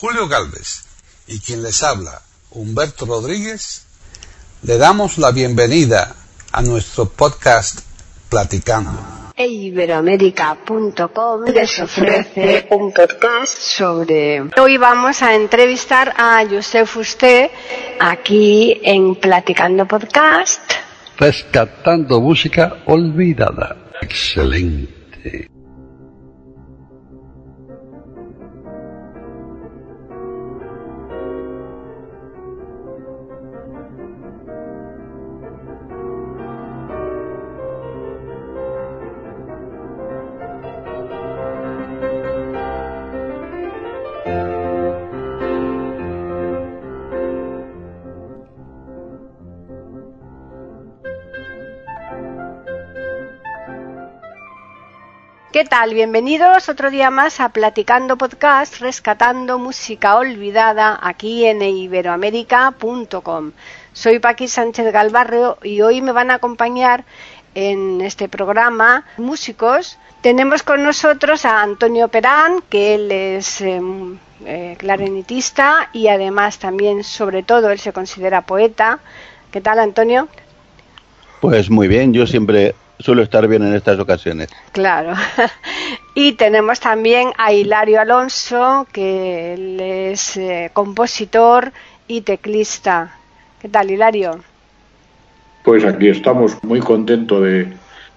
Julio Galvez y quien les habla, Humberto Rodríguez, le damos la bienvenida a nuestro podcast Platicando. E Iberoamérica.com les ofrece un podcast sobre... Hoy vamos a entrevistar a José Fusté aquí en Platicando Podcast. Rescatando música olvidada. Excelente. ¿Qué tal? Bienvenidos otro día más a Platicando Podcast, rescatando música olvidada aquí en iberoamérica.com. Soy Paqui Sánchez Galvarro y hoy me van a acompañar en este programa músicos. Tenemos con nosotros a Antonio Perán, que él es eh, eh, clarinetista y además también, sobre todo, él se considera poeta. ¿Qué tal, Antonio? Pues muy bien, yo siempre suelo estar bien en estas ocasiones. Claro. y tenemos también a Hilario Alonso, que él es eh, compositor y teclista. ¿Qué tal, Hilario? Pues aquí estamos muy contentos de,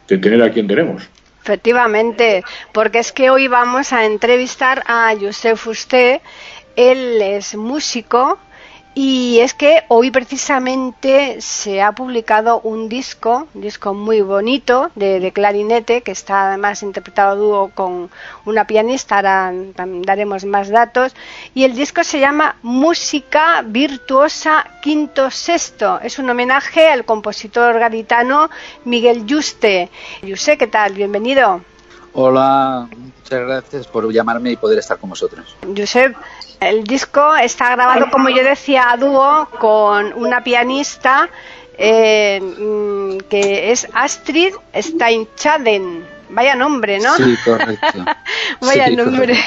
de tener a quien tenemos. Efectivamente, porque es que hoy vamos a entrevistar a José Fusté. Él es músico, y es que hoy precisamente se ha publicado un disco, un disco muy bonito de, clarinete, que está además interpretado dúo con una pianista, ahora daremos más datos, y el disco se llama Música Virtuosa Quinto Sexto. Es un homenaje al compositor gaditano Miguel Yuste. Yuste, ¿qué tal? Bienvenido. Hola, muchas gracias por llamarme y poder estar con vosotros. Josep, el disco está grabado, como yo decía, a dúo con una pianista eh, mm, que es Astrid Steinchaden. Vaya nombre, ¿no? Sí, correcto. Vaya nombre.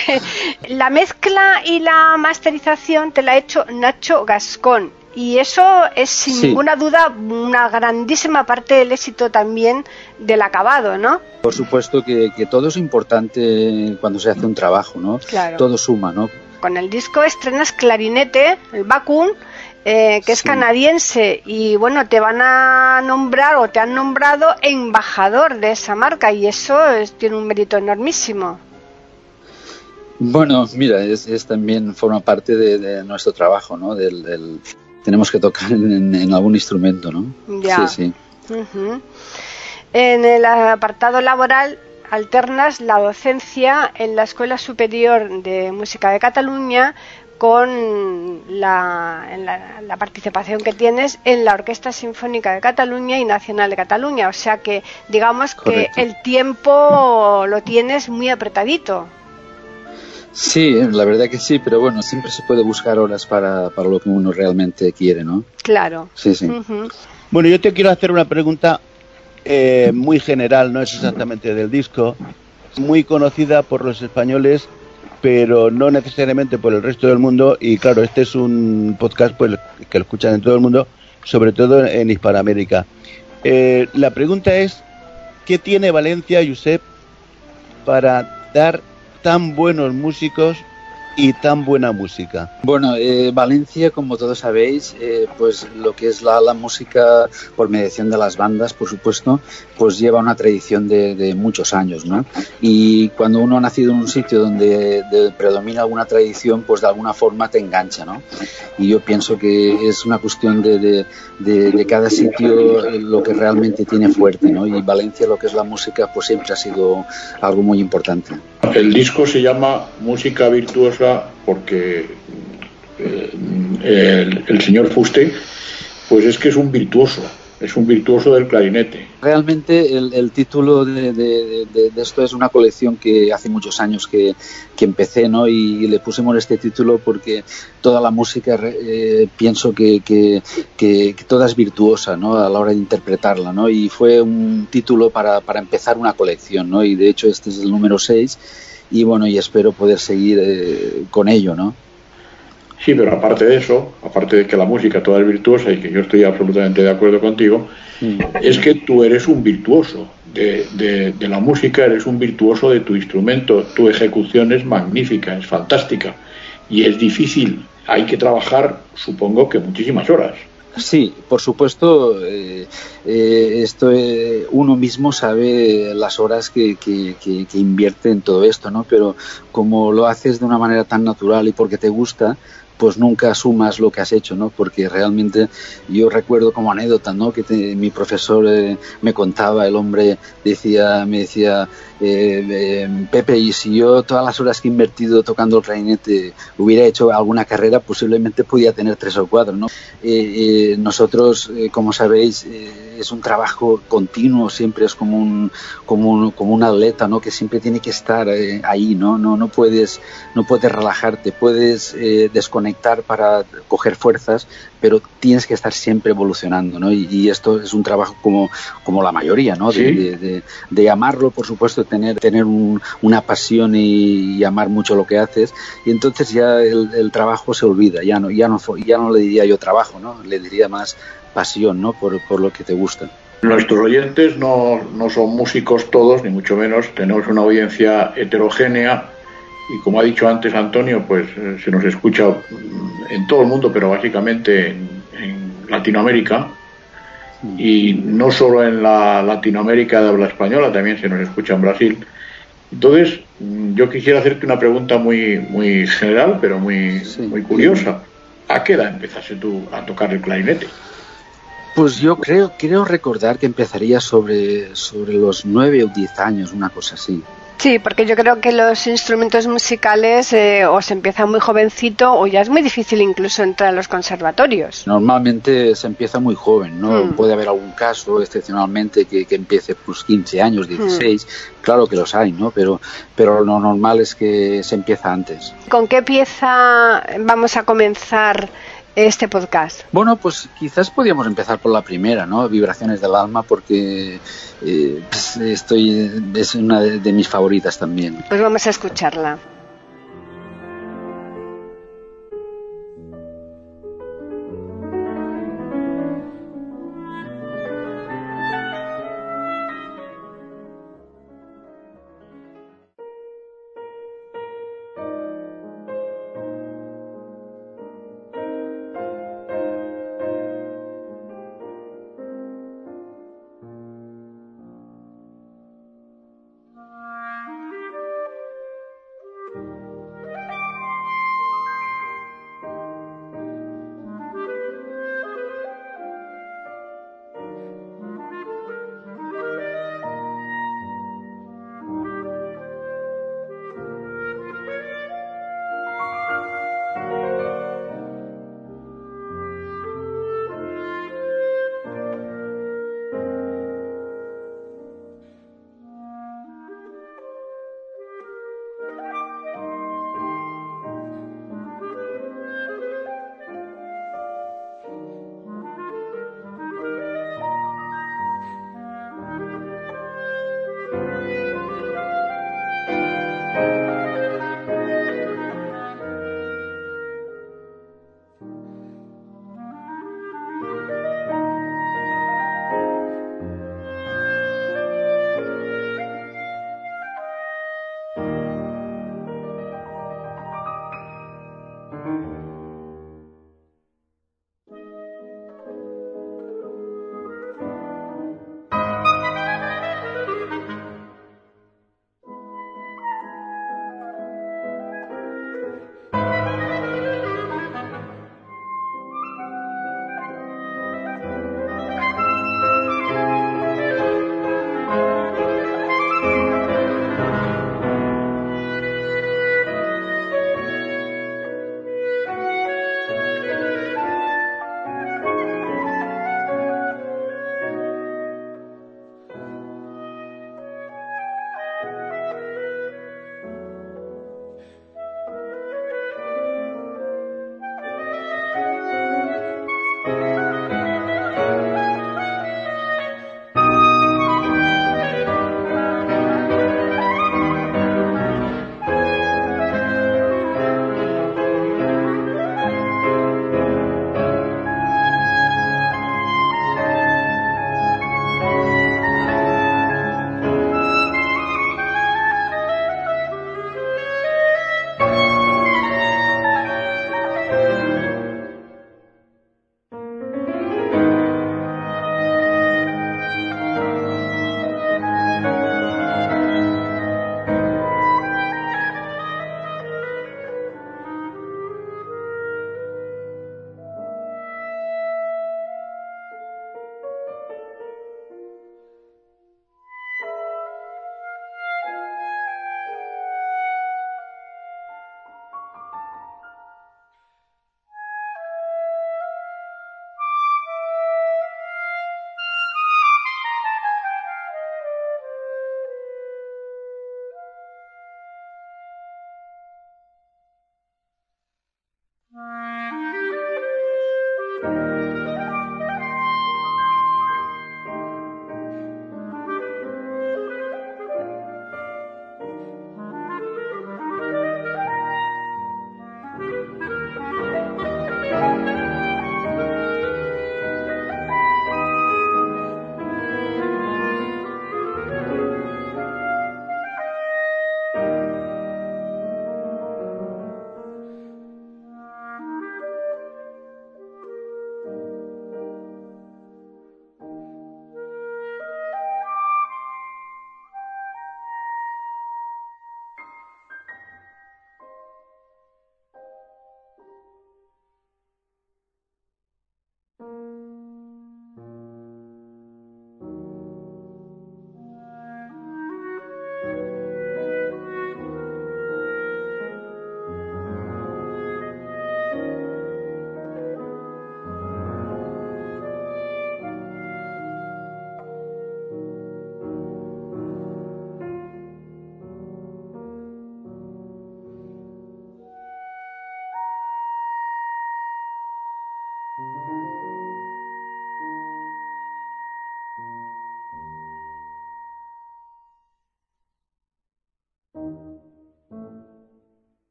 La mezcla y la masterización te la ha hecho Nacho Gascón. Y eso es sin ninguna duda una grandísima parte del éxito también del acabado, ¿no? Por supuesto que, todo es importante cuando se hace un trabajo, ¿no? Claro. Todo suma, ¿no? Con el disco estrenas Clarinete, el Bakun, eh, que es canadiense y bueno, te van a nombrar o te han nombrado embajador de esa marca y eso tiene un mérito enormísimo. Bueno, mira, es, también forma parte de, nuestro trabajo, ¿no? del, tenemos que tocar en, algún instrumento, ¿no? Ya. Sí, sí. En el apartado laboral alternas la docencia en la Escuela Superior de Música de Cataluña con la, la, participación que tienes en la Orquesta Sinfónica de Cataluña y Nacional de Cataluña. O sea que digamos que el tiempo lo tienes muy apretadito. Sí, la verdad que sí, pero bueno, siempre se puede buscar horas para, para lo que uno realmente quiere, ¿no? Claro. Sí, sí. Bueno, yo te quiero hacer una pregunta eh, muy general, no es exactamente del disco, muy conocida por los españoles, pero no necesariamente por el resto del mundo. Y claro, este es un podcast pues, que lo escuchan en todo el mundo, sobre todo en Hispanoamérica. Eh, la pregunta es, ¿qué tiene Valencia, Josep, para dar tan buenos músicos y tan buena música? Bueno, eh, Valencia, como todos sabéis, eh, pues lo que es la, música por mediación de las bandas, por supuesto, pues lleva una tradición de, muchos años, ¿no? Y cuando uno ha nacido en un sitio donde predomina alguna tradición, pues de alguna forma te engancha, ¿no? Y yo pienso que es una cuestión de, de cada sitio lo que realmente tiene fuerte, ¿no? Y Valencia, lo que es la música, pues siempre ha sido algo muy importante. El disco se llama Música Virtuosa porque eh, el, señor Fuste, pues es que es un virtuoso, es un virtuoso del clarinete. Realmente el, título de, esto es una colección que hace muchos años que, empecé, ¿no? Y, le pusimos este título porque toda la música eh, pienso que, que, toda es virtuosa, ¿no? A la hora de interpretarla, ¿no? Y fue un título para, para empezar una colección, ¿no? Y de hecho este es el número 6 y bueno, y espero poder seguir eh, con ello, ¿no? Sí, pero aparte de eso, aparte de que la música toda es virtuosa y que yo estoy absolutamente de acuerdo contigo, Mm. es que tú eres un virtuoso de, de- de la música, eres un virtuoso de tu instrumento, tu ejecución es magnífica, es fantástica y es difícil, hay que trabajar, supongo que muchísimas horas. Sí, por supuesto, eh, eh, esto eh, uno mismo sabe las horas que, que- que- invierte en todo esto, ¿no? Pero como lo haces de una manera tan natural y porque te gusta, pues nunca asumas lo que has hecho, ¿no? Porque realmente yo recuerdo como anécdota, ¿no? Que te- mi profesor me contaba, el hombre decía, me decía, eh, eh, Pepe, y si yo todas las horas que he invertido tocando el clarinete hubiera hecho alguna carrera, posiblemente podía tener tres o cuatro, ¿no? Eh, eh, nosotros, como sabéis, es un trabajo continuo, siempre es como un, como un, como un atleta, ¿no? Que siempre tiene que estar ahí, ¿no? No, no puedes, no puedes relajarte, puedes desconectar para coger fuerzas, pero tienes que estar siempre evolucionando, ¿no? Y, y esto es un trabajo como, como la mayoría, ¿no? De, Sí. de, de- de amarlo, por supuesto, tener, tener un- una pasión y, y amar mucho lo que haces, y entonces ya el, el trabajo se olvida, ya no, ya no, ya no le diría yo trabajo, ¿no? Le diría más pasión, ¿no? Por, por lo que te gusta. Nuestros oyentes no, no son músicos todos, ni mucho menos, tenemos una audiencia heterogénea y como ha dicho antes Antonio, pues eh, se nos escucha en todo el mundo, pero básicamente en, en Latinoamérica y no solo en la Latinoamérica de habla española, también se nos escucha en Brasil. Entonces, mm, yo quisiera hacerte una pregunta muy, muy general, pero muy, Sí. muy curiosa. ¿A qué edad empezaste tú a tocar el clarinete? Pues yo creo, creo recordar que empezaría sobre, sobre los nueve o diez años, una cosa así. Sí, porque yo creo que los instrumentos musicales eh, o se empieza muy jovencito o ya es muy difícil incluso entrar a los conservatorios. Normalmente se empieza muy joven, ¿no? Mm. Puede haber algún caso excepcionalmente que, que empiece pues 15 años, 16, claro que los hay, ¿no? Pero, pero lo normal es que se empieza antes. ¿Con qué pieza vamos a comenzar este podcast? Bueno, pues quizás podríamos empezar por la primera, ¿no? Vibraciones del alma, porque eh, pues, estoy, es una de, de mis favoritas también. Pues vamos a escucharla.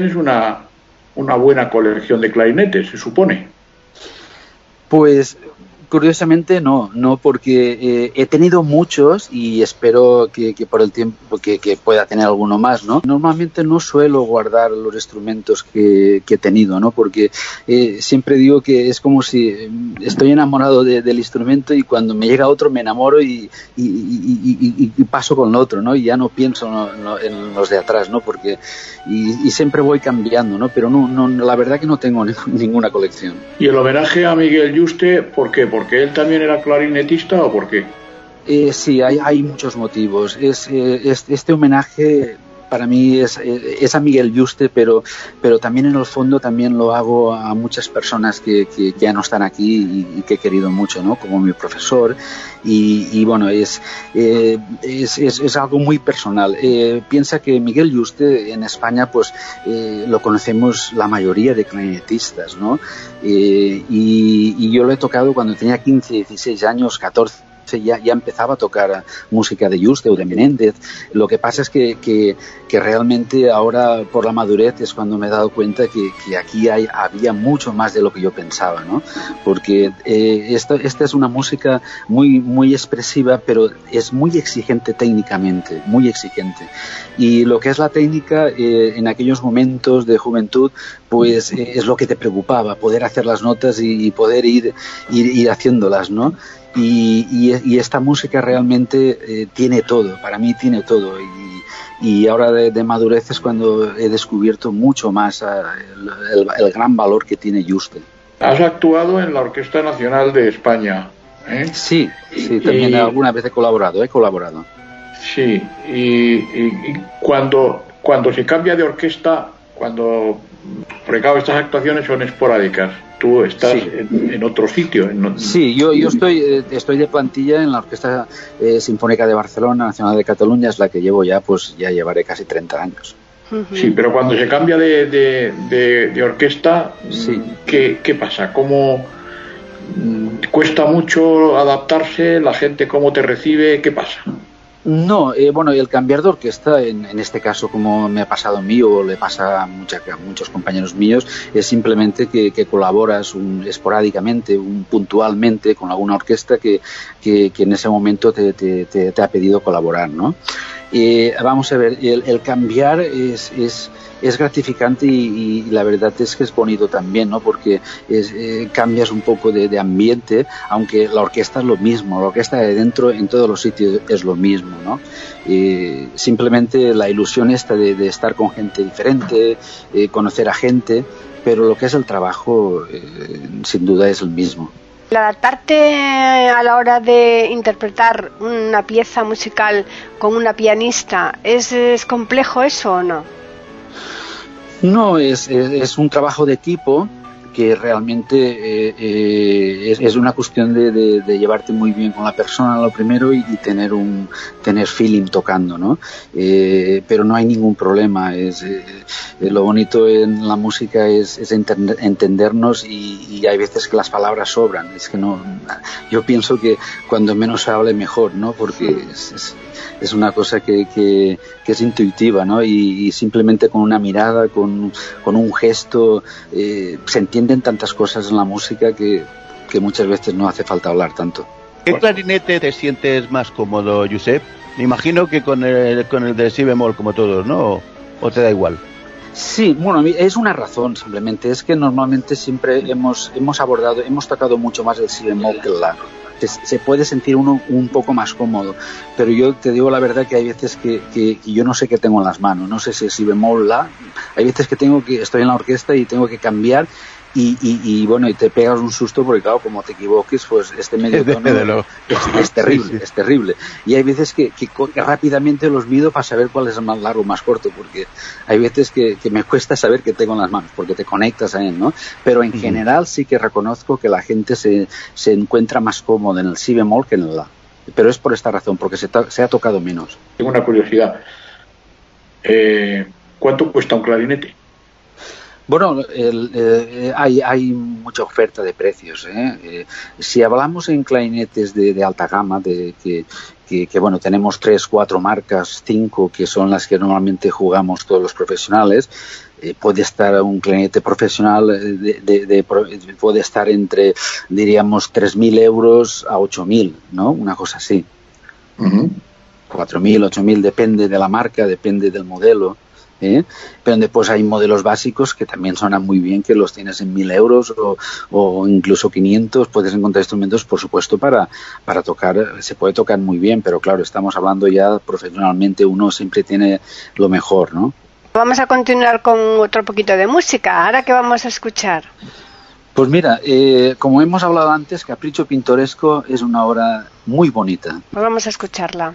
Tienes una, una buena colección de clarinetes, se supone. Pues Curiosamente no, no porque eh, he tenido muchos y espero que, por el tiempo que, pueda tener alguno más, ¿no? Normalmente no suelo guardar los instrumentos que, he tenido, ¿no? Porque eh, siempre digo que es como si mm, estoy enamorado del instrumento y cuando me llega otro me enamoro y, paso con el otro, ¿no? Y ya no pienso en los de atrás, ¿no? Porque y, siempre voy cambiando, ¿no? Pero no, no, la verdad que no tengo ninguna colección. ¿Y el homenaje a Miguel Juste, por qué? ¿Porque él también era clarinetista o por qué? Eh, sí, hay, hay muchos motivos. Es, eh, este homenaje para mí es, es, a Miguel Juste, pero, pero también en el fondo también lo hago a muchas personas que, ya no están aquí y, que he querido mucho, ¿no? como mi profesor. Y, bueno, es, eh, es, es, algo muy personal. Eh, piensa que Miguel Juste en España pues eh, lo conocemos la mayoría de clarinetistas, ¿no? y, y yo lo he tocado cuando tenía 15, 16 años, 14 ya, ya empezaba a tocar música de Juste o de Menéndez. Lo que pasa es que, que, realmente ahora por la madurez es cuando me he dado cuenta que, que aquí hay, había mucho más de lo que yo pensaba, ¿no? Porque eh, esta, esta es una música muy, muy expresiva, pero es muy exigente técnicamente, muy exigente. Y lo que es la técnica eh, en aquellos momentos de juventud, pues eh, es lo que te preocupaba, poder hacer las notas y, poder ir, ir, ir haciéndolas, ¿no? Y, esta música realmente eh, tiene todo, para mí tiene todo. Y, ahora de, madurez es cuando he descubierto mucho más ah, el, gran valor que tiene Juste. Has actuado en la Orquesta Nacional de España. ¿eh? Sí, sí, también alguna vez he colaborado, he colaborado. Sí, y, cuando, cuando se cambia de orquesta, cuando, porque estas actuaciones son esporádicas, tú estás en, otro sitio. Sí, yo, yo estoy, eh, estoy de plantilla en la Orquesta eh, Sinfónica de Barcelona, Nacional de Cataluña, es la que llevo ya, pues ya llevaré casi 30 años. Sí, pero cuando se cambia de, de, orquesta, ¿qué, ¿qué, pasa? ¿Cómo mm, cuesta mucho adaptarse? ¿La gente cómo te recibe? ¿Qué pasa? No, eh, bueno, el cambiar de orquesta, en, en, este caso, como me ha pasado a mí o le pasa a, muchos compañeros míos, es simplemente que, colaboras un, esporádicamente, un, puntualmente con alguna orquesta que, que, en ese momento te, te, te, ha pedido colaborar, ¿no? Eh, vamos a ver, el, el cambiar es, es es gratificante y, la verdad es que es bonito también, ¿no? Porque eh, cambias un poco de, ambiente, aunque la orquesta es lo mismo, la orquesta de dentro en todos los sitios es lo mismo, ¿no? simplemente la ilusión esta de, estar con gente diferente, eh, conocer a gente, pero lo que es el trabajo eh, sin duda es el mismo. El adaptarte a la hora de interpretar una pieza musical con una pianista, ¿es complejo eso o no? No, es, es, un trabajo de equipo que realmente eh, eh, es, una cuestión de, llevarte muy bien con la persona lo primero y, tener un tener feeling tocando no eh, pero no hay ningún problema es lo bonito en la música es, entendernos y, hay veces que las palabras sobran es que no yo pienso que cuando menos se hable mejor no porque es es una cosa que, que, es intuitiva, ¿no? Y, simplemente con una mirada, con, con un gesto, eh, se tantas cosas en la música que, que muchas veces no hace falta hablar tanto. ¿Qué clarinete te sientes más cómodo, Josep? Me imagino que con el, con el de si bemol, como todos, ¿no? ¿O te da igual? Sí, bueno, es una razón simplemente. Es que normalmente siempre hemos, hemos abordado, hemos tocado mucho más el si bemol que el la se puede sentir uno un poco más cómodo. Pero yo te digo la verdad que hay veces que, que, yo no sé qué tengo en las manos, no sé si, si bemol la, hay veces que tengo que, estoy en la orquesta y tengo que cambiar y, y, bueno, y te pegas un susto porque claro, como te equivoques, pues este medio tono es, terrible, es terrible. Y hay veces que, que, rápidamente los mido para saber cuál es el más largo o más corto, porque hay veces que, me cuesta saber qué tengo en las manos, porque te conectas a él, ¿no? Pero en general sí que reconozco que la gente se, se encuentra más cómoda en el si bemol que en el la. Pero es por esta razón, porque se, se ha tocado menos. Tengo una curiosidad. Eh, ¿Cuánto cuesta un clarinete? Bueno, eh, hay, hay, mucha oferta de precios. ¿eh? Eh, si hablamos en clarinetes de, alta gama, de que, que, bueno, tenemos tres, cuatro marcas, cinco, que son las que normalmente jugamos todos los profesionales, puede estar un clarinete profesional, de, puede estar entre, diríamos, 3.000 euros a 8.000, ¿no? Una cosa así. 4.000, 8.000, depende de la marca, depende del modelo. ¿Eh? pero después hay modelos básicos que también suenan muy bien, que los tienes en 1000 euros o, incluso 500, puedes encontrar instrumentos, por supuesto, para, para tocar, se puede tocar muy bien, pero claro, estamos hablando ya profesionalmente, uno siempre tiene lo mejor, ¿no? Vamos a continuar con otro poquito de música. ¿Ahora qué vamos a escuchar? Pues mira, eh, como hemos hablado antes, Capricho Pintoresco es una obra muy bonita. Pues vamos a escucharla.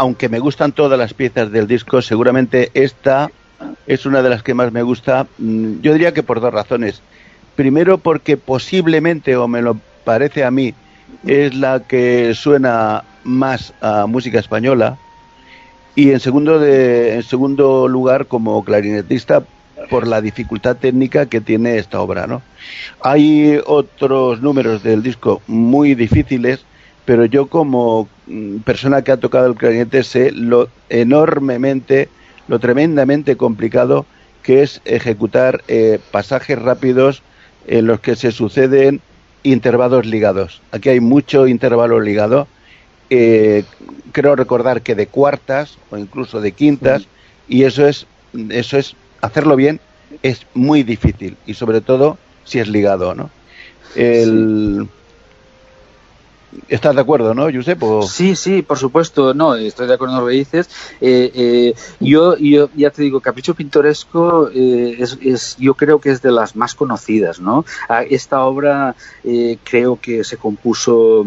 aunque me gustan todas las piezas del disco, seguramente esta es una de las que más me gusta. Mm, yo diría que por dos razones. Primero porque posiblemente, o me lo parece a mí, es la que suena más a música española. Y en segundo, de, en segundo lugar, como clarinetista, por la dificultad técnica que tiene esta obra, ¿no? Hay otros números del disco muy difíciles, pero yo como mm, persona que ha tocado el clarinete sé lo enormemente, lo tremendamente complicado que es ejecutar eh, pasajes rápidos en los que se suceden intervalos ligados. Aquí hay mucho intervalo ligado. Eh, creo recordar que de cuartas o incluso de quintas y eso es eso es hacerlo bien es muy difícil y sobre todo si es ligado, ¿no? El, ¿Estás de acuerdo, no, Josep? Sí, sí, por supuesto. No, estoy de acuerdo con lo que dices. Eh, eh, yo, yo ya te digo, Capricho Pintoresco eh, es, yo creo que es de las más conocidas, ¿no? Esta obra creo que se compuso,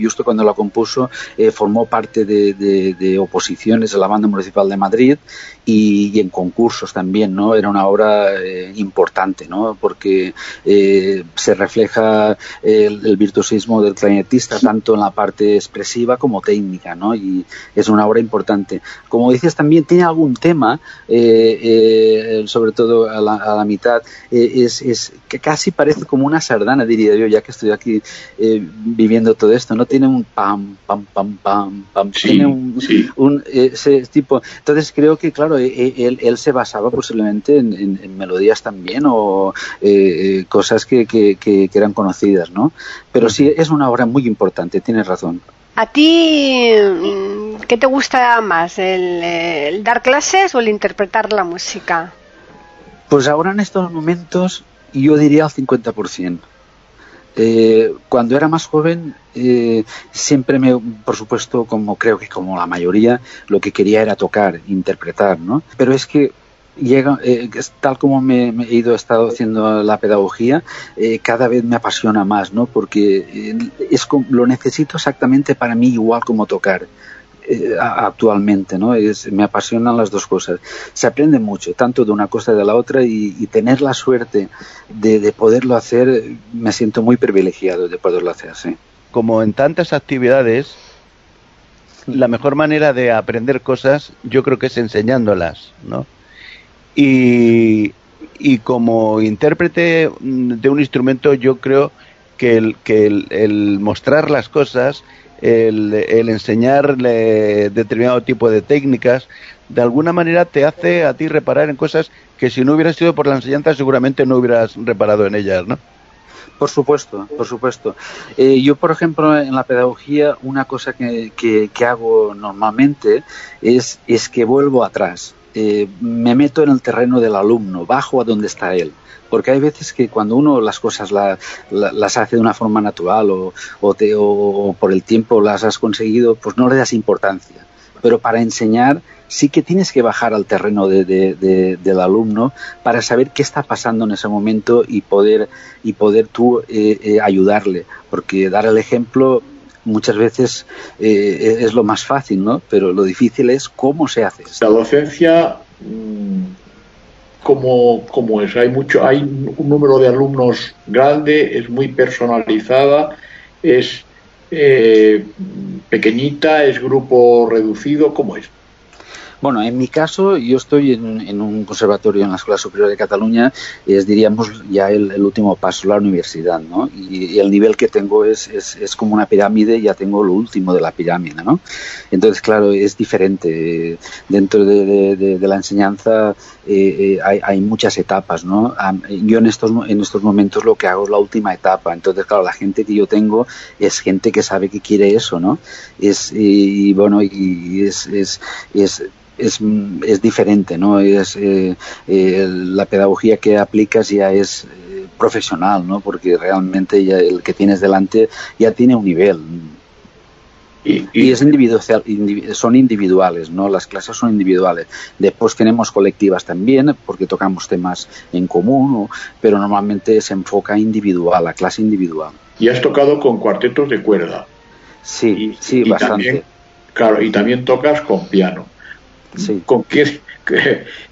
justo cuando la compuso, formó parte de, oposiciones de la banda municipal de Madrid y, en concursos también, ¿no? Era una obra importante, ¿no? Porque se refleja el, el virtuosismo del clarinetista tanto en la parte expresiva como técnica, ¿no? Y es una obra importante. Como dices, también tiene algún tema, eh, eh, sobre todo a la, mitad, eh, es, que casi parece como una sardana, diría yo, ya que estoy aquí viviendo todo esto, ¿no? Tiene un pam, pam, pam, pam, pam, tiene un, ese tipo. Entonces creo que, claro, él, se basaba posiblemente en, melodías también o cosas que, que, eran conocidas, ¿no? Pero sí, es una obra muy importante, tienes razón. ¿A ti mm, qué te gusta más, el, dar clases o el interpretar la música? Pues ahora en estos momentos yo diría al 50%. Eh, cuando era más joven, eh, siempre me, por supuesto, como creo que como la mayoría, lo que quería era tocar, interpretar, ¿no? Pero es que llega, eh, tal como me, he ido estado haciendo la pedagogía, eh, cada vez me apasiona más, ¿no? Porque eh, es lo necesito exactamente para mí igual como tocar actualmente, ¿no? Es, me apasionan las dos cosas. Se aprende mucho, tanto de una cosa de la otra, y, tener la suerte de, poderlo hacer, me siento muy privilegiado de poderlo hacer, sí. Como en tantas actividades, la mejor manera de aprender cosas, yo creo que es enseñándolas, ¿no? Y, y como intérprete de un instrumento yo creo que el, que el, mostrar las cosas, el, el enseñarle determinado tipo de técnicas, de alguna manera te hace a ti reparar en cosas que si no hubieras sido por la enseñanza seguramente no hubieras reparado en ellas, ¿no? Por supuesto, por supuesto. Eh, yo, por ejemplo, en la pedagogía, una cosa que, que, que hago normalmente es, es que vuelvo atrás. Eh, me meto en el terreno del alumno, bajo a donde está él. Porque hay veces que cuando uno las cosas las hace de una forma natural o, o, por el tiempo las has conseguido, pues no le das importancia. Pero para enseñar sí que tienes que bajar al terreno del alumno para saber qué está pasando en ese momento y poder, y poder tú eh, eh, ayudarle. Porque dar el ejemplo muchas veces eh, es lo más fácil, ¿no? Pero lo difícil es cómo se hace. La docencia, mm, ¿cómo, es? Hay, mucho, hay un número de alumnos grande, es muy personalizada, es eh, pequeñita, es grupo reducido, ¿cómo es? Bueno, en mi caso, yo estoy en, un conservatorio en la Escuela Superior de Cataluña, y es, diríamos, ya el, último paso, la universidad, ¿no? Y, el nivel que tengo es, es, como una pirámide, ya tengo lo último de la pirámide, ¿no? Entonces, claro, es diferente. Dentro de, la enseñanza eh, eh, hay, muchas etapas, ¿no? Yo en estos, en estos momentos lo que hago es la última etapa. Entonces, claro, la gente que yo tengo es gente que sabe que quiere eso, ¿no? Es, y, bueno, y es, es, es es, es diferente, ¿no? Es, eh, eh, la pedagogía que aplicas ya es eh, profesional, ¿no? Porque realmente ya el que tienes delante ya tiene un nivel. Y, es individual, son individuales, ¿no? Las clases son individuales. Después tenemos colectivas también, porque tocamos temas en común, pero normalmente se enfoca individual, la clase individual. Y has tocado con cuartetos de cuerda. Sí, sí, bastante Claro, y también tocas con piano. Sí. ¿Con quién?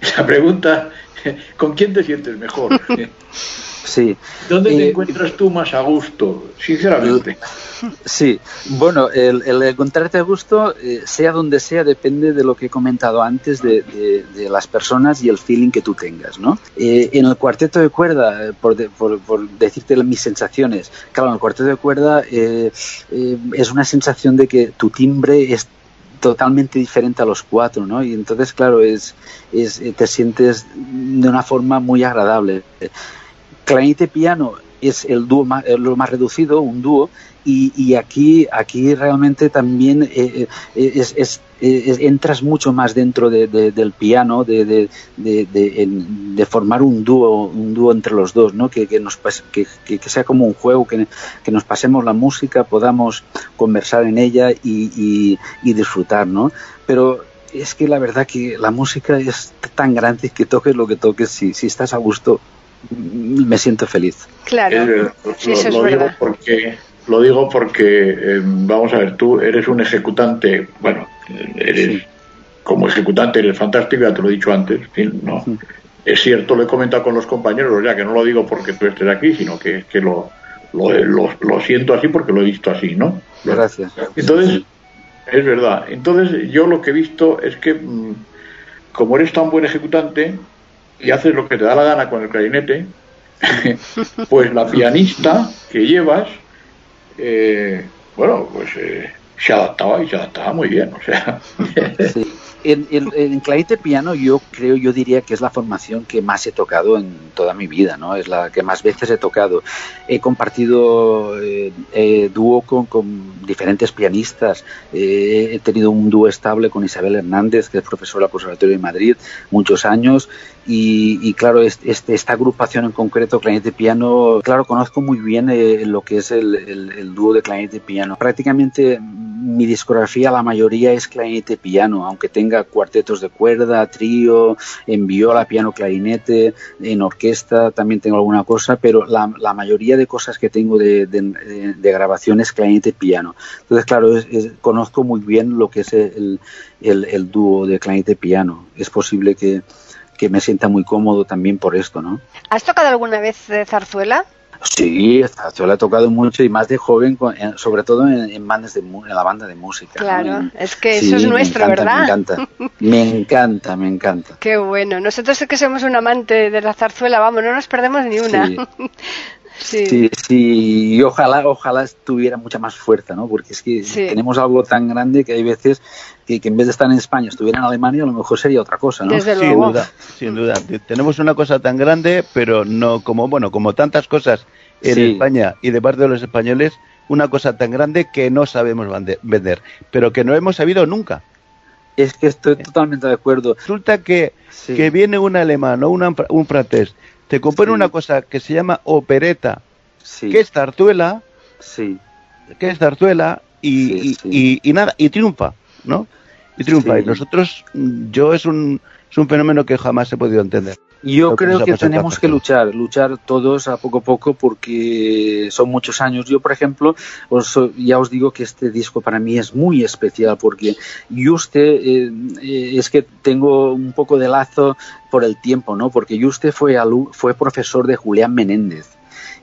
Esa pregunta, ¿con quién te sientes mejor? Sí. ¿Dónde te Eh, encuentras tú más a gusto? Sinceramente. Sí, bueno, el, el encontrarte a gusto, eh, sea donde sea, depende de lo que he comentado antes, de, de- de las personas y el feeling que tú tengas, ¿no? Eh, en el cuarteto de cuerda, por, de- por- por decirte mis sensaciones, claro, en el cuarteto de cuerda es una sensación de que tu timbre es totalmente diferente a los cuatro, ¿no? Y entonces, claro, es, es eh, te sientes de una forma muy agradable. Clarinete piano es el dúo más, lo más reducido, un dúo, y, y aquí, aquí realmente también eh, eh, es, es- es- entras mucho más dentro de- de- del piano, de, de- de- de- en- de formar un dúo, un dúo entre los dos, ¿no? que, que nos, que, que- sea como un juego, que, que nos pasemos la música, podamos conversar en ella y, y- y disfrutar, ¿no? Pero es que la verdad que la música es tan grande que toques lo que toques, si, si estás a gusto, me siento feliz. Claro, sí, eso es lo digo verdad. porque lo digo porque eh, vamos a ver tú eres un ejecutante bueno eres como ejecutante eres fantástico ya te lo he dicho antes no Sí. es cierto lo he comentado con los compañeros ya que no lo digo porque tú estés aquí sino que, que lo, lo, lo- lo siento así porque lo he visto así no Gracias. entonces es verdad. Entonces yo lo que he visto es que mm, como eres tan buen ejecutante y haces lo que te da la gana con el clarinete pues la pianista que llevas, eh, bueno, pues eh, se adaptaba y se adaptaba muy bien, o sea, Sí. En, en, en clarinete piano yo creo, yo diría que es la formación que más he tocado en toda mi vida, ¿no? Es la que más veces he tocado. He compartido eh, eh, dúo con, con diferentes pianistas. Eh, he tenido un dúo estable con Isabel Hernández, que es profesora del Conservatorio de Madrid, muchos años. Y, y claro, este, esta agrupación en concreto, clarinete piano, claro, conozco muy bien eh, lo que es el, el- el dúo de clarinete piano. Prácticamente mi discografía, la mayoría es clarinete piano, aunque tenga cuartetos de cuerda, trío, en viola, piano, clarinete, en orquesta también tengo alguna cosa, pero la, mayoría de cosas que tengo de, de, grabación es clarinete piano. Entonces, claro, es- conozco muy bien lo que es el, el, el dúo de clarinete piano. Es posible que, que me sienta muy cómodo también por esto, ¿no? ¿Has tocado alguna vez eh, zarzuela? Sí, yo la he tocado mucho y más de joven, sobre todo en, en bandas de en la banda de música. Claro, es que Sí, eso es nuestro, encanta, ¿verdad? Me encanta, me encanta, me encanta. Qué bueno. Nosotros que somos un amante de la zarzuela, vamos, no nos perdemos ni una. Sí. Sí. Sí, sí, y ojalá, ojalá tuviera mucha más fuerza, ¿no? Porque es que Sí. tenemos algo tan grande que hay veces que, que en vez de estar en España estuviera en Alemania, a lo mejor sería otra cosa, ¿no? Desde Sin luego. duda, sin duda. Tenemos una cosa tan grande, pero no como, bueno, como tantas cosas en Sí. España y de parte de los españoles, una cosa tan grande que no sabemos vender, pero que no hemos sabido nunca. Es que estoy totalmente de acuerdo. Resulta que, Sí. que viene un alemán o una- un francés, te compone Sí. una cosa que se llama opereta, Sí, que es zarzuela, sí, que es zarzuela y, y- sí. y- y nada, y triunfa, ¿no? Y triunfa. Y nosotros, yo es un, es un fenómeno que jamás he podido entender. Yo Lo creo que tenemos que luchar, luchar todos a poco a poco porque son muchos años. Yo, por ejemplo, os- ya os digo que este disco para mí es muy especial porque Juste eh, eh, es que tengo un poco de lazo por el tiempo, ¿no? Porque Juste fue, alu- fue profesor de Julián Menéndez.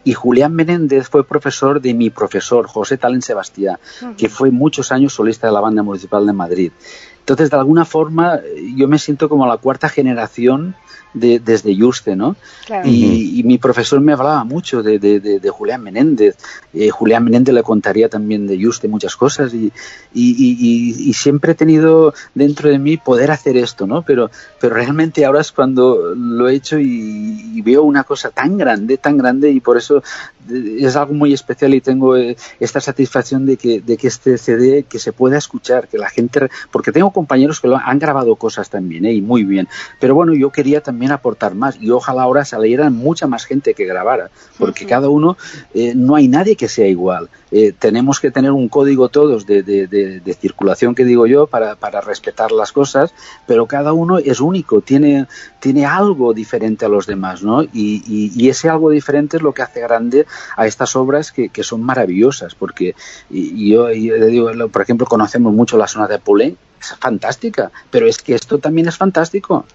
Y Julián Menéndez fue profesor de mi profesor, José Talen Sebastián, que fue muchos años solista de la Banda Municipal de Madrid. Entonces, de alguna forma, yo me siento como la cuarta generación de, desde Juste, ¿no? Claro. Y, y mi profesor me hablaba mucho de, de- de- de Julián Menéndez. Eh, Julián Menéndez le contaría también de Juste muchas cosas y, y- y- y- y siempre he tenido dentro de mí poder hacer esto, ¿no? Pero, pero realmente ahora es cuando lo he hecho y, y veo una cosa tan grande, tan grande y por eso eh, es algo muy especial y tengo eh, esta satisfacción de que, de que este CD que se pueda escuchar, que la gente, porque tengo compañeros que lo han grabado cosas también, ¿eh? y muy bien. Pero bueno, yo quería también aportar más y ojalá ahora salieran mucha más gente que grabara, porque cada uno, eh, no hay nadie que sea igual. Eh, tenemos que tener un código todos de, de, de, circulación, que digo yo, para, para, respetar las cosas, pero cada uno es único, tiene, tiene algo diferente a los demás, ¿no? Y, y, ese algo diferente es lo que hace grande a estas obras que, que son maravillosas, porque yo, yo digo, por ejemplo, conocemos mucho la zona de Poulin, es fantástica, pero es que esto también es fantástico.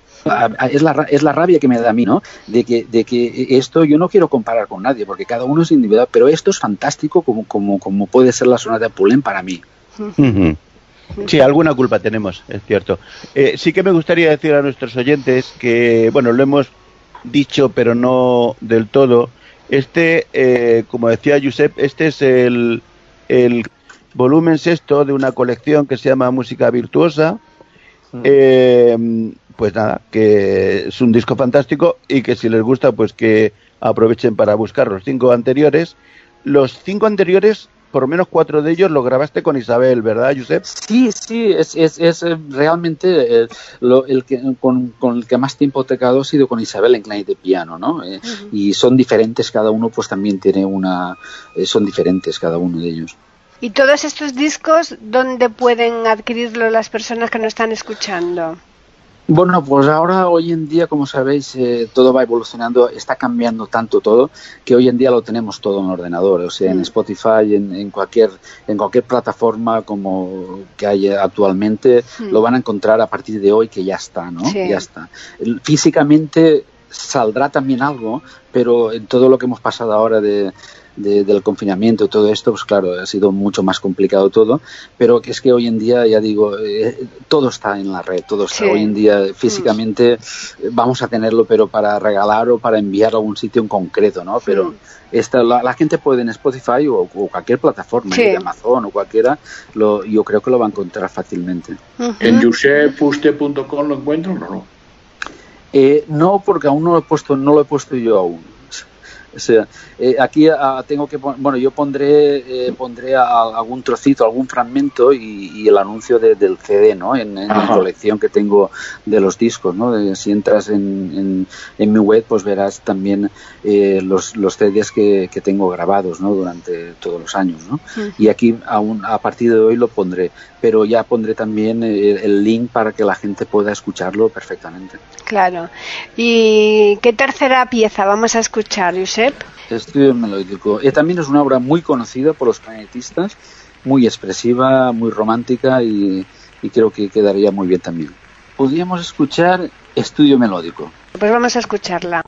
Es la, es la rabia que me da a mí, ¿no? De que, de que esto yo no quiero comparar con nadie, porque cada uno es individual, pero esto es fantástico como, como, como puede ser la zona de Poulin para mí. Sí, alguna culpa tenemos, es cierto. Eh, sí que me gustaría decir a nuestros oyentes que, bueno, lo hemos dicho, pero no del todo. Este, eh, como decía Josep, este es el, el volumen sexto de una colección que se llama Música Virtuosa. Mm. Eh, pues nada, que es un disco fantástico y que si les gusta, pues que aprovechen para buscar los cinco anteriores. Los cinco anteriores, por lo menos cuatro de ellos, lo grabaste con Isabel, ¿verdad, Josep? Sí, sí, es, es, es realmente eh, el que, con, el que más tiempo he tocado ha sido con Isabel en clave de piano, ¿no? Eh, y son diferentes, cada uno pues también tiene una... son diferentes cada uno de ellos. ¿Y todos estos discos dónde pueden adquirirlo las personas que nos están escuchando? Bueno, pues ahora, hoy en día, como sabéis, eh, todo va evolucionando, está cambiando tanto todo, que hoy en día lo tenemos todo en ordenador, o sea, en mm. Spotify, en, cualquier, en cualquier plataforma como que hay actualmente, mm. lo van a encontrar a partir de hoy que ya está, ¿no? Ya está. Físicamente saldrá también algo, pero en todo lo que hemos pasado ahora de, del confinamiento y todo esto, pues claro, ha sido mucho más complicado todo, pero que es que hoy en día, ya digo, eh, todo está en la red, todo está hoy en día físicamente, mm. vamos a tenerlo, pero para regalar o para enviar a algún sitio en concreto, ¿no? Pero esta, la, gente puede en Spotify o, cualquier plataforma, de Amazon o cualquiera, lo, yo creo que lo va a encontrar fácilmente. ¿En yusepuste.com lo encuentro o no? Eh, no, porque aún no lo he puesto, no lo he puesto yo aún. O sea, eh, aquí ah, tengo que bueno, yo pondré eh, pondré algún trocito, algún fragmento y, el anuncio del CD, ¿no? En, la colección que tengo de los discos, ¿no? si entras en, en, mi web, pues verás también eh, los, los CDs que, que, tengo grabados, ¿no? Durante todos los años, ¿no? Y aquí aún a partir de hoy lo pondré, pero ya pondré también el link para que la gente pueda escucharlo perfectamente. Claro. ¿Y qué tercera pieza vamos a escuchar, Josep? Estudio melódico. Y también es una obra muy conocida por los planetistas, muy expresiva, muy romántica y, y creo que quedaría muy bien también. Podríamos escuchar Estudio Melódico. Pues vamos a escucharla.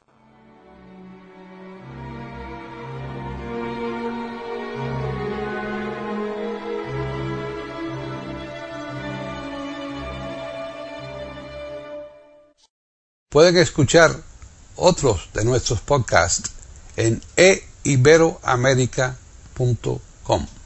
Pueden escuchar otros de nuestros podcasts en eiberoamerica.com.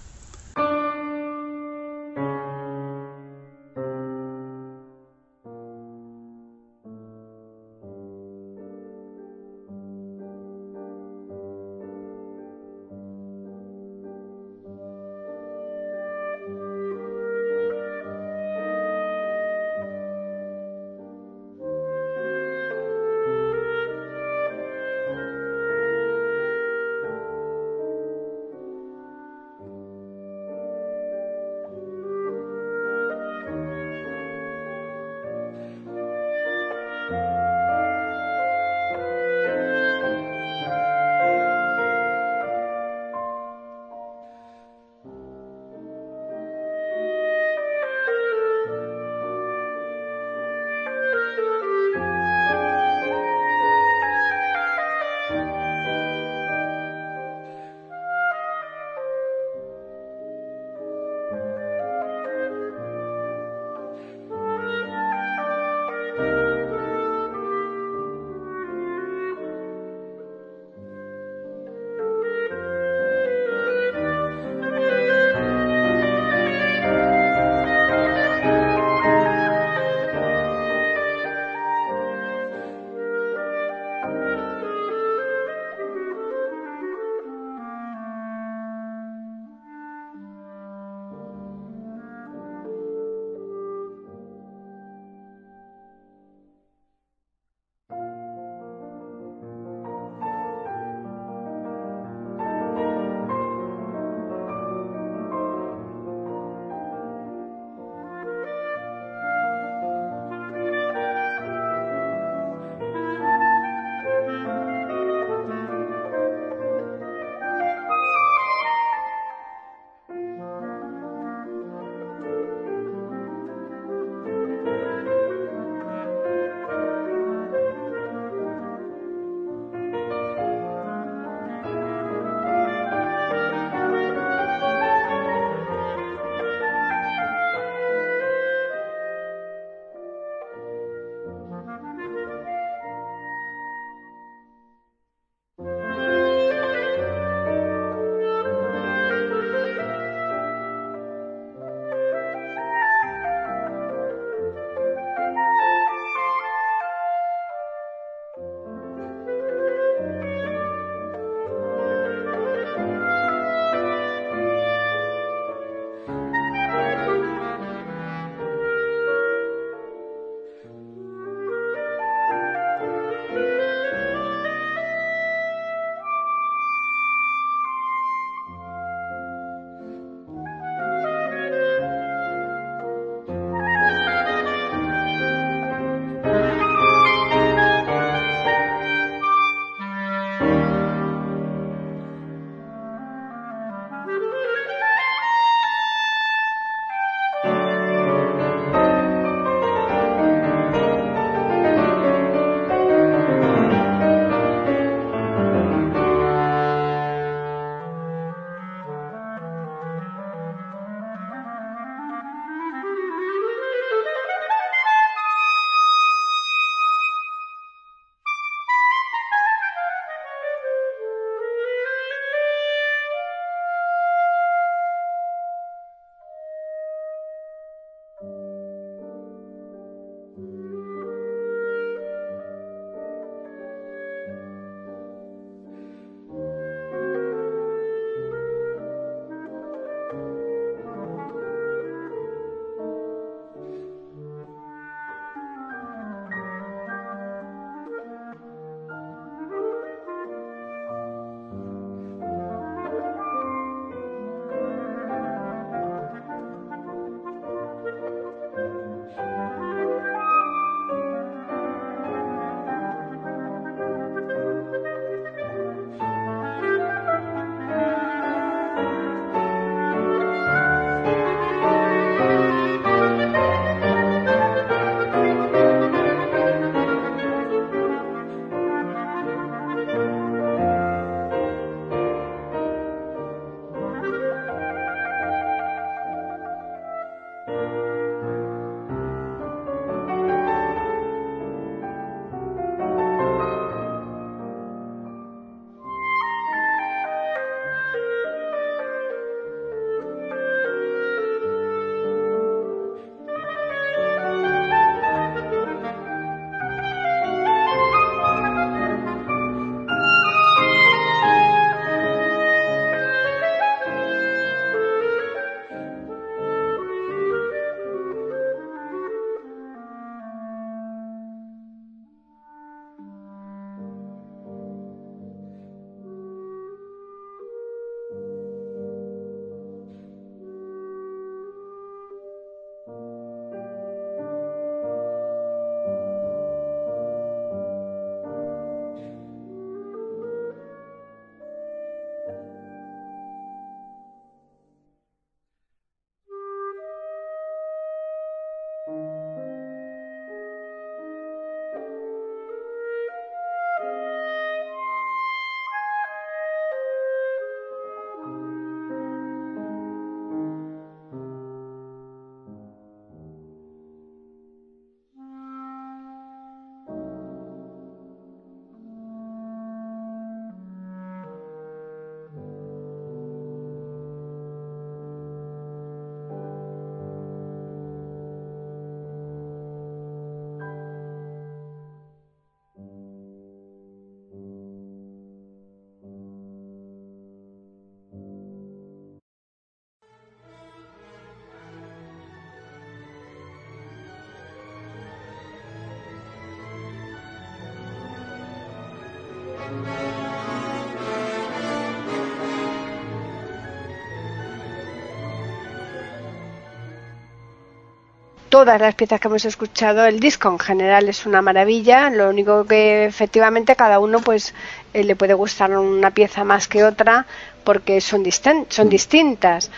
todas las piezas que hemos escuchado, el disco en general es una maravilla, lo único que efectivamente cada uno pues eh, le puede gustar una pieza más que otra porque son, son distintas.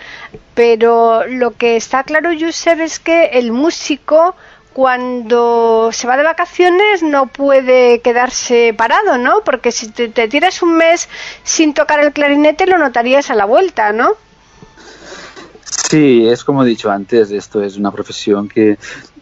Pero lo que está claro, Josep, es que el músico cuando se va de vacaciones no puede quedarse parado, ¿no? Porque si te, tiras un mes sin tocar el clarinete lo notarías a la vuelta, ¿no? Sí, es como he dicho antes, esto es una profesión que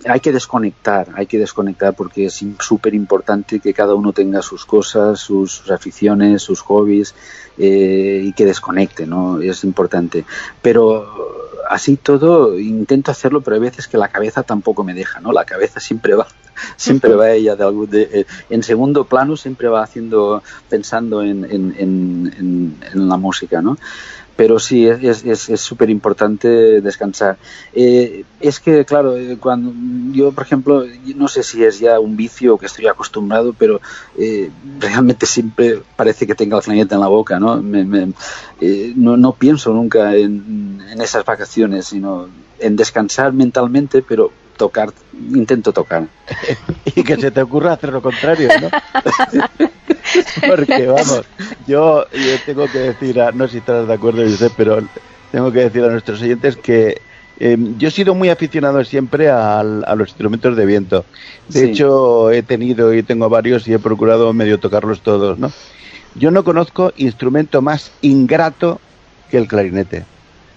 hay que desconectar, hay que desconectar porque es súper importante que cada uno tenga sus cosas, sus, aficiones, sus hobbies eh, y que desconecte, ¿no? Es importante. Pero así todo intento hacerlo, pero hay veces que la cabeza tampoco me deja, ¿no? La cabeza siempre va, siempre va ella de algún, eh, en segundo plano, siempre va haciendo, pensando en, en, en, en la música, ¿no? Pero sí, es súper importante descansar. Eh, es que, claro, eh, cuando yo, por ejemplo, no sé si es ya un vicio que estoy acostumbrado, pero eh, realmente siempre parece que tenga el clarinete en la boca, ¿no? no, no, pienso nunca en, en esas vacaciones, sino en descansar mentalmente, pero tocar, intento tocar. y que se te ocurra hacer lo contrario, ¿no? Porque vamos, yo, tengo que decir, no sé si estás de acuerdo, José, pero tengo que decir a nuestros oyentes que em, yo he sido muy aficionado siempre a, los instrumentos de viento. De hecho, he tenido y tengo varios y he procurado medio tocarlos todos, ¿no? Yo no conozco instrumento más ingrato que el clarinete.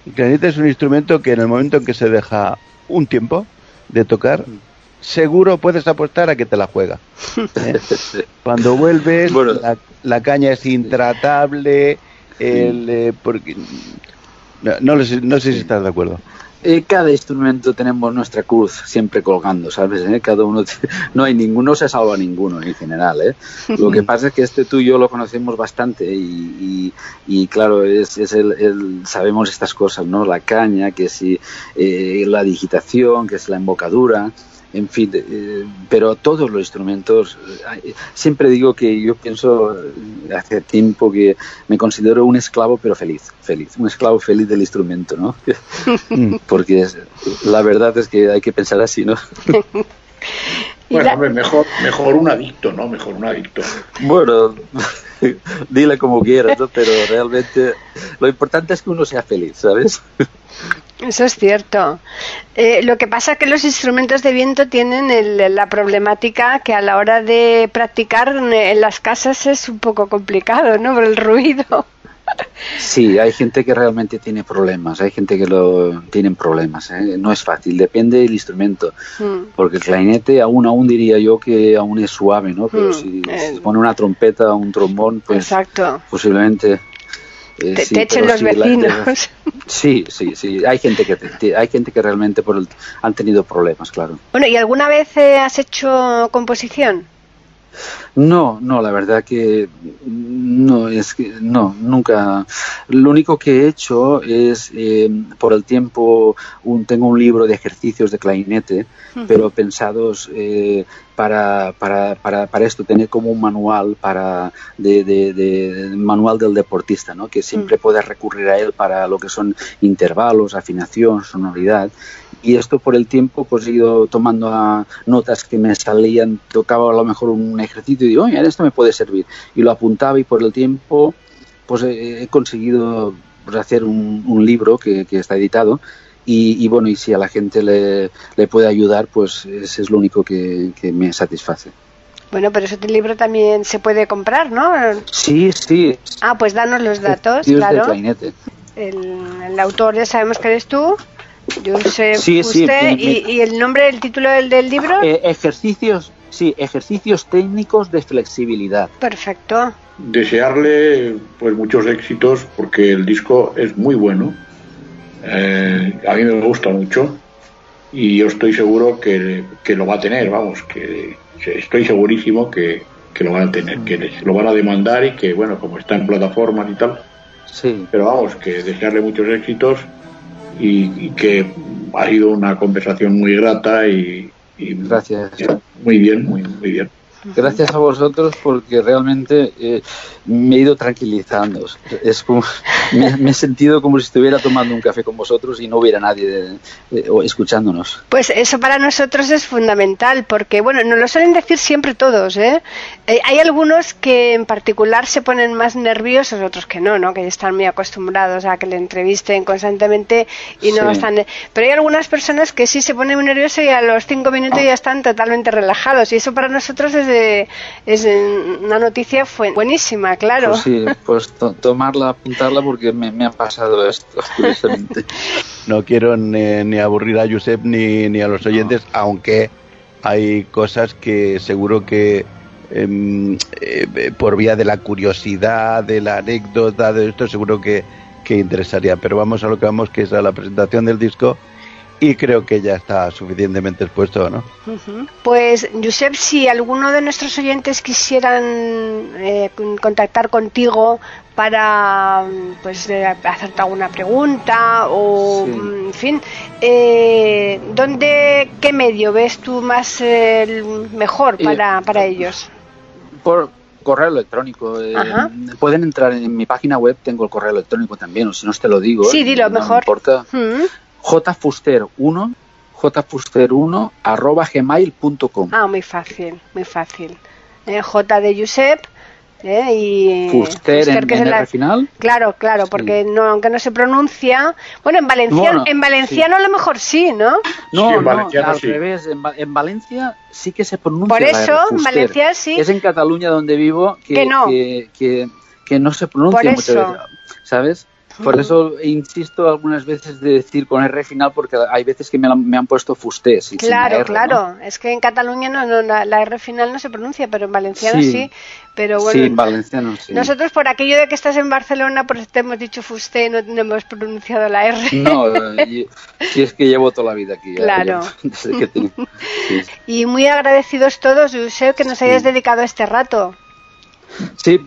El clarinete es un instrumento que en el momento en que se deja un tiempo, de tocar, seguro puedes apostar a que te la juega. ¿eh? Cuando vuelves, la, caña es intratable, el, eh, porque, no, no, sé si estás de acuerdo. Eh, cada instrumento tenemos nuestra cruz siempre colgando, ¿sabes? Cada uno, no hay ninguno, se salva ninguno en general, ¿eh? Lo que pasa es que este tú y yo lo conocemos bastante y, y, claro, es, es el, sabemos estas cosas, ¿no? La caña, que si la digitación, que es la embocadura, en fin, eh, pero todos los instrumentos, eh, siempre digo que yo pienso eh, hace tiempo que me considero un esclavo pero feliz, feliz, un esclavo feliz del instrumento, ¿no? Porque la verdad es que hay que pensar así, ¿no? bueno, mejor, mejor un adicto, ¿no? Mejor un adicto. Bueno, dile como quieras, ¿no? Pero realmente lo importante es que uno sea feliz, ¿sabes? Eso es cierto. Eh, lo que pasa es que los instrumentos de viento tienen la problemática que a la hora de practicar en las casas es un poco complicado, ¿no? Por el ruido. Sí, hay gente que realmente tiene problemas, hay gente que lo tienen problemas, ¿eh? no es fácil, depende del instrumento, mm. porque el clarinete aún aún diría yo que aún es suave, ¿no? Pero mm, si, se pone una trompeta o un trombón, pues Exacto. posiblemente eh, te, echen los vecinos. sí, sí, sí. Hay gente que hay gente que realmente por han tenido problemas, claro. Bueno, ¿y alguna vez eh, has hecho composición? No, no, la verdad que no, es que no, nunca. Lo único que he hecho es, eh, por el tiempo, un, tengo un libro de ejercicios de clarinete, pero pensados eh, para, para, para, para, esto, tener como un manual para de, de, manual del deportista, ¿no? que siempre puedas recurrir a él para lo que son intervalos, afinación, sonoridad y esto por el tiempo pues he ido tomando a notas que me salían, tocaba a lo mejor un ejercicio y digo, oye, esto me puede servir. Y lo apuntaba y por el tiempo pues he, conseguido pues, hacer un, libro que, está editado y, bueno, y si a la gente le, puede ayudar, pues ese es lo único que, me satisface. Bueno, pero ese libro también se puede comprar, ¿no? Sí, sí. Ah, pues danos los datos, claro. El, el autor ya sabemos que eres tú. Josep sí, usted, y, el nombre, del título del, del libro? Eh, ejercicios, sí, ejercicios técnicos de flexibilidad. Perfecto. Desearle pues muchos éxitos porque el disco es muy bueno. Eh, a mí me gusta mucho y yo estoy seguro que, que lo va a tener, vamos, que, estoy segurísimo que, que, lo van a tener, que lo van a demandar y que, bueno, como está en plataformas y tal. Sí. Pero vamos, que desearle muchos éxitos y, que ha sido una conversación muy grata y, gracias. muy bien muy, muy bien Gracias a vosotros porque realmente eh, me he ido tranquilizando. Es como, me, he sentido como si estuviera tomando un café con vosotros y no hubiera nadie escuchándonos. Pues eso para nosotros es fundamental porque, bueno, nos lo suelen decir siempre todos. ¿eh? ¿eh? hay algunos que en particular se ponen más nerviosos, otros que no, ¿no? que están muy acostumbrados a que le entrevisten constantemente y no están. Pero hay algunas personas que sí se ponen muy nerviosos y a los cinco minutos ya están totalmente relajados y eso para nosotros es es una noticia fue buenísima, claro. Pues sí, pues tomarla, apuntarla porque me, ha pasado esto, No quiero ni, aburrir a Josep ni, ni a los oyentes, aunque hay cosas que seguro que em, eh, por vía de la curiosidad, de la anécdota, de esto, seguro que, que interesaría. Pero vamos a lo que vamos, que es a la presentación del disco y creo que ya está suficientemente expuesto, ¿no? Pues, Josep, si alguno de nuestros oyentes quisieran eh, contactar contigo para pues hacerte alguna pregunta o en fin eh, dónde qué medio ves tú más mejor para, para ellos por correo electrónico eh, pueden entrar en mi página web tengo el correo electrónico también o si no te lo digo sí dilo mejor. importa jfuster1 jfuster1 arroba gmail.com ah muy fácil muy fácil. Eh, J de Josep ¿eh? y Fuster, en, que es el final. Claro claro porque no aunque no se pronuncia bueno en valenciano en valenciano a lo mejor sí no no, en no al revés en, Valencia sí que se pronuncia por eso en Valencia sí. Es en Cataluña donde vivo que, no. que, que, no se pronuncia muchas veces ¿sabes? Por eso insisto algunas veces de decir con R final, porque hay veces que me, han puesto fusté. claro, claro. Es que en Cataluña no, la, R final no se pronuncia, pero en valenciano sí. pero bueno, sí, en valenciano sí. Nosotros, por aquello de que estás en Barcelona, por te hemos dicho fusté, no, no hemos pronunciado la R. No, si es que llevo toda la vida aquí. Claro. Y muy agradecidos todos, Josep, que nos hayas dedicado este rato. Sí,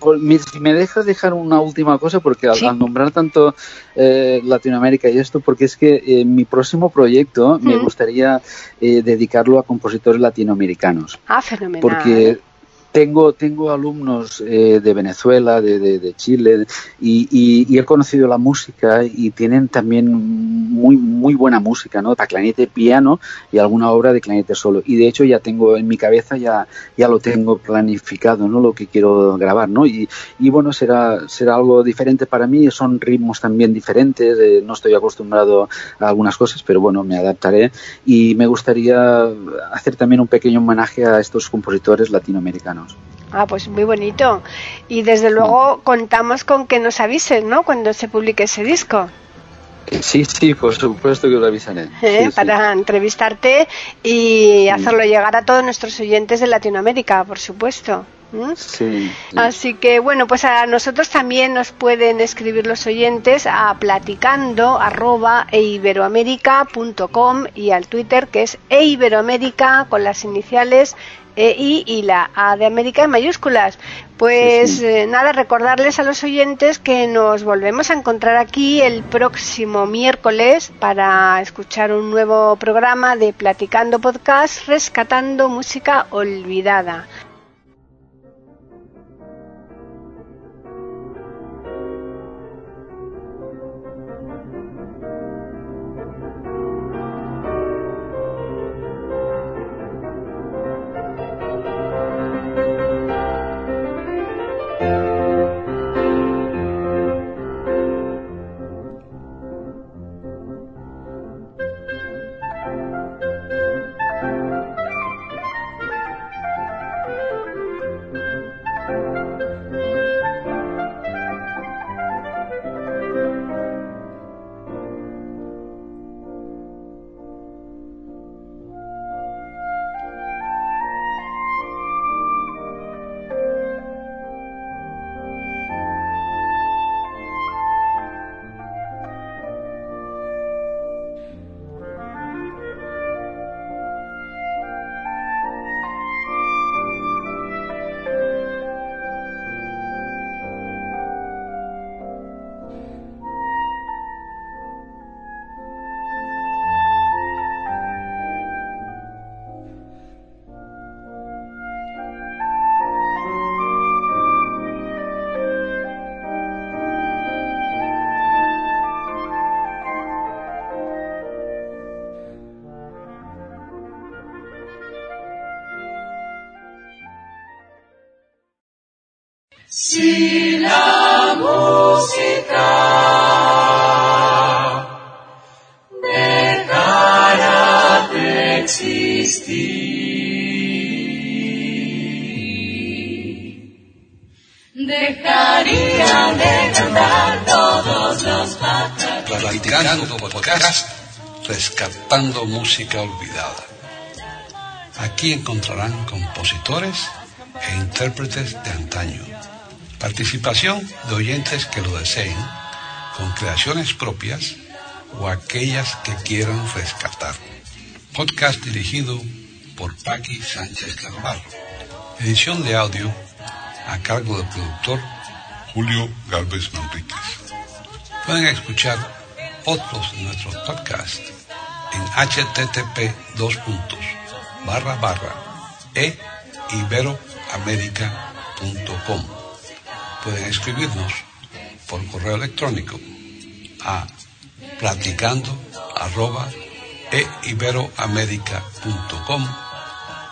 si me dejas dejar una última cosa, porque al, nombrar tanto eh, Latinoamérica y esto, porque es que eh, mi próximo proyecto me gustaría eh, dedicarlo a compositores latinoamericanos. Ah, fenomenal. Porque tengo, tengo alumnos eh, de Venezuela, de, de, Chile, y, y, he conocido la música y tienen también muy, muy buena música, ¿no? Para clarinete, piano y alguna obra de clarinete solo. Y de hecho ya tengo en mi cabeza, ya, ya lo tengo planificado, ¿no? Lo que quiero grabar, ¿no? Y, y bueno, será, será algo diferente para mí, son ritmos también diferentes, eh, no estoy acostumbrado a algunas cosas, pero bueno, me adaptaré. Y me gustaría hacer también un pequeño homenaje a estos compositores latinoamericanos. Ah, pues muy bonito. Y desde luego contamos con que nos avisen, ¿no? Cuando se publique ese disco. Sí, sí, por supuesto que lo avisaré. ¿Eh? Para entrevistarte y hacerlo llegar a todos nuestros oyentes de Latinoamérica, por supuesto. Sí, Así que bueno, pues a nosotros también nos pueden escribir los oyentes a platicando arroba eiberoamerica.com y al Twitter que es eiberoamerica con las iniciales EI y la A de América en mayúsculas. Pues eh, nada, recordarles a los oyentes que nos volvemos a encontrar aquí el próximo miércoles para escuchar un nuevo programa de Platicando Podcast Rescatando Música Olvidada. Dejaría de cantar todos los pájaros. Platicando podcast, rescatando música olvidada. Aquí encontrarán compositores e intérpretes de antaño. Participación de oyentes que lo deseen, con creaciones propias o aquellas que quieran rescatar. Podcast dirigido por Paqui Sánchez Carvalho. Edición de audio a cargo del productor Julio Galvez Manríquez. Pueden escuchar otros de nuestros podcasts en http dos puntos barra barra e iberoamerica.com. Pueden escribirnos por correo electrónico a platicando arroba e iberoamerica.com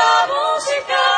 la música.